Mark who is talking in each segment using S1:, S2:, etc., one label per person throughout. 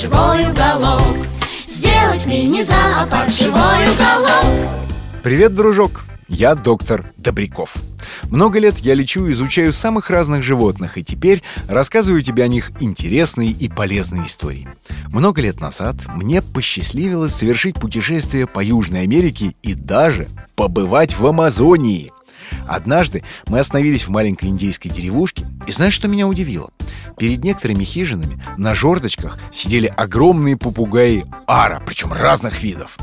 S1: живой уголок Сделать мини-зоопарк живой уголок
S2: Привет, дружок! Я доктор Добряков. Много лет я лечу и изучаю самых разных животных, и теперь рассказываю тебе о них интересные и полезные истории. Много лет назад мне посчастливилось совершить путешествие по Южной Америке и даже побывать в Амазонии. Однажды мы остановились в маленькой индейской деревушке, и знаешь, что меня удивило? Перед некоторыми хижинами на жердочках сидели огромные попугаи ара, причем разных видов.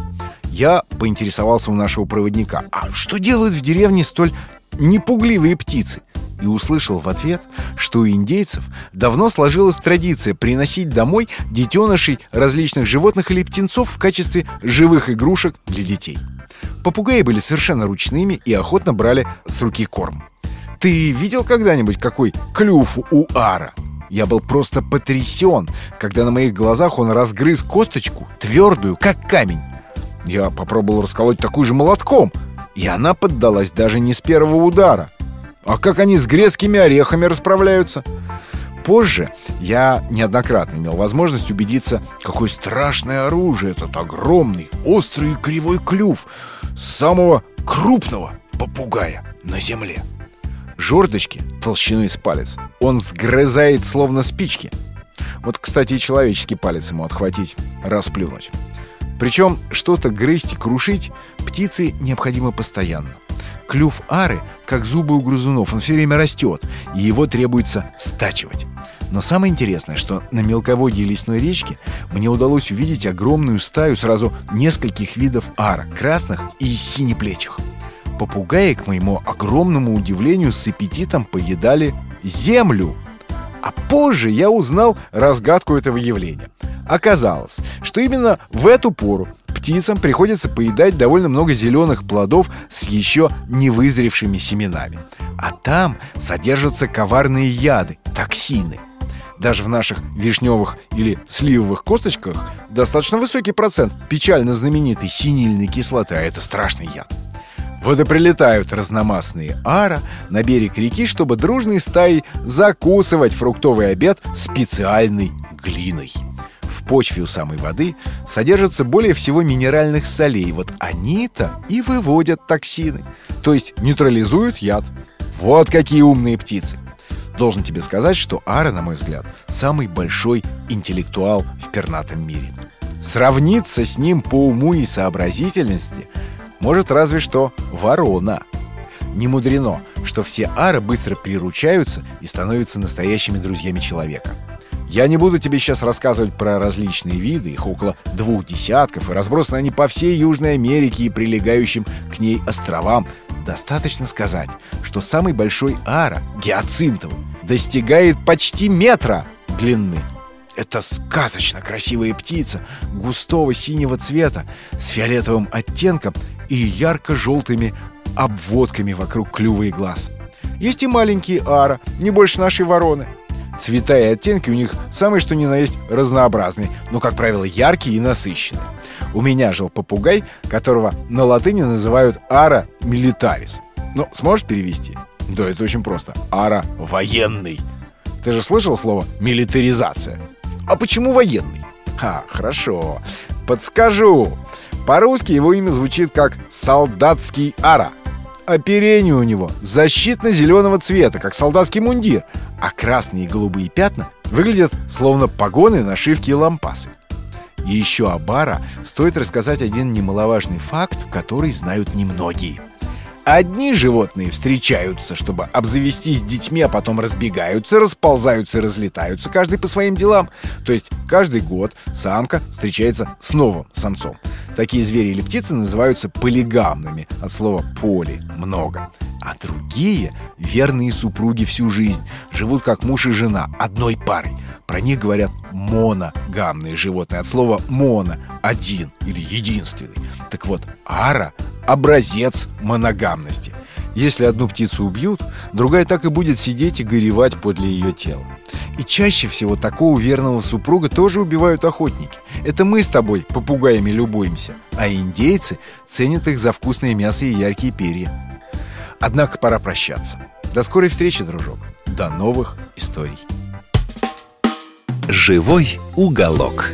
S2: Я поинтересовался у нашего проводника, а что делают в деревне столь непугливые птицы? И услышал в ответ, что у индейцев давно сложилась традиция приносить домой детенышей различных животных или птенцов в качестве живых игрушек для детей. Попугаи были совершенно ручными и охотно брали с руки корм. Ты видел когда-нибудь, какой клюв у ара? Я был просто потрясен, когда на моих глазах он разгрыз косточку, твердую, как камень. Я попробовал расколоть такую же молотком, и она поддалась даже не с первого удара. А как они с грецкими орехами расправляются? Позже я неоднократно имел возможность убедиться, какое страшное оружие этот огромный, острый и кривой клюв самого крупного попугая на земле. Жердочки толщиной с палец он сгрызает словно спички. Вот, кстати, и человеческий палец ему отхватить, расплюнуть. Причем что-то грызть и крушить птице необходимо постоянно. Клюв ары, как зубы у грызунов, он все время растет, и его требуется стачивать. Но самое интересное, что на мелководье лесной речки мне удалось увидеть огромную стаю сразу нескольких видов ара, красных и синеплечих. Попугаи, к моему огромному удивлению, с аппетитом поедали землю. А позже я узнал разгадку этого явления. Оказалось, что именно в эту пору птицам приходится поедать довольно много зеленых плодов с еще не вызревшими семенами. А там содержатся коварные яды, токсины. Даже в наших вишневых или сливовых косточках достаточно высокий процент печально знаменитой синильной кислоты, а это страшный яд. Вот и прилетают разномастные ара на берег реки, чтобы дружной стаей закусывать фруктовый обед специальной глиной. Почве у самой воды содержится более всего минеральных солей. Вот они-то и выводят токсины, то есть нейтрализуют яд. Вот какие умные птицы! Должен тебе сказать, что Ара, на мой взгляд, самый большой интеллектуал в пернатом мире. Сравниться с ним по уму и сообразительности может разве что ворона. Не мудрено, что все ары быстро приручаются и становятся настоящими друзьями человека. Я не буду тебе сейчас рассказывать про различные виды, их около двух десятков, и разбросаны они по всей Южной Америке и прилегающим к ней островам. Достаточно сказать, что самый большой ара, гиацинтовый, достигает почти метра длины. Это сказочно красивая птица густого синего цвета с фиолетовым оттенком и ярко-желтыми обводками вокруг клюва и глаз. Есть и маленькие ара, не больше нашей вороны. Цвета и оттенки у них самые что ни на есть разнообразные, но, как правило, яркие и насыщенные. У меня жил попугай, которого на латыни называют ара милитарис. Ну, сможешь перевести? Да, это очень просто. Ара военный. Ты же слышал слово милитаризация? А почему военный? А, хорошо. Подскажу. По-русски его имя звучит как солдатский ара. Оперение у него защитно-зеленого цвета, как солдатский мундир, а красные и голубые пятна выглядят словно погоны, нашивки и лампасы. И еще о Бара стоит рассказать один немаловажный факт, который знают немногие. Одни животные встречаются, чтобы обзавестись детьми, а потом разбегаются, расползаются и разлетаются, каждый по своим делам. То есть каждый год самка встречается с новым самцом. Такие звери или птицы называются полигамными, от слова «поли» — «много». А другие, верные супруги всю жизнь, живут как муж и жена, одной парой. Про них говорят моногамные животные От слова «моно» — один или единственный Так вот, ара — образец моногамности Если одну птицу убьют, другая так и будет сидеть и горевать подле ее тела и чаще всего такого верного супруга тоже убивают охотники. Это мы с тобой попугаями любуемся, а индейцы ценят их за вкусное мясо и яркие перья. Однако пора прощаться. До скорой встречи, дружок. До новых историй.
S3: Живой уголок.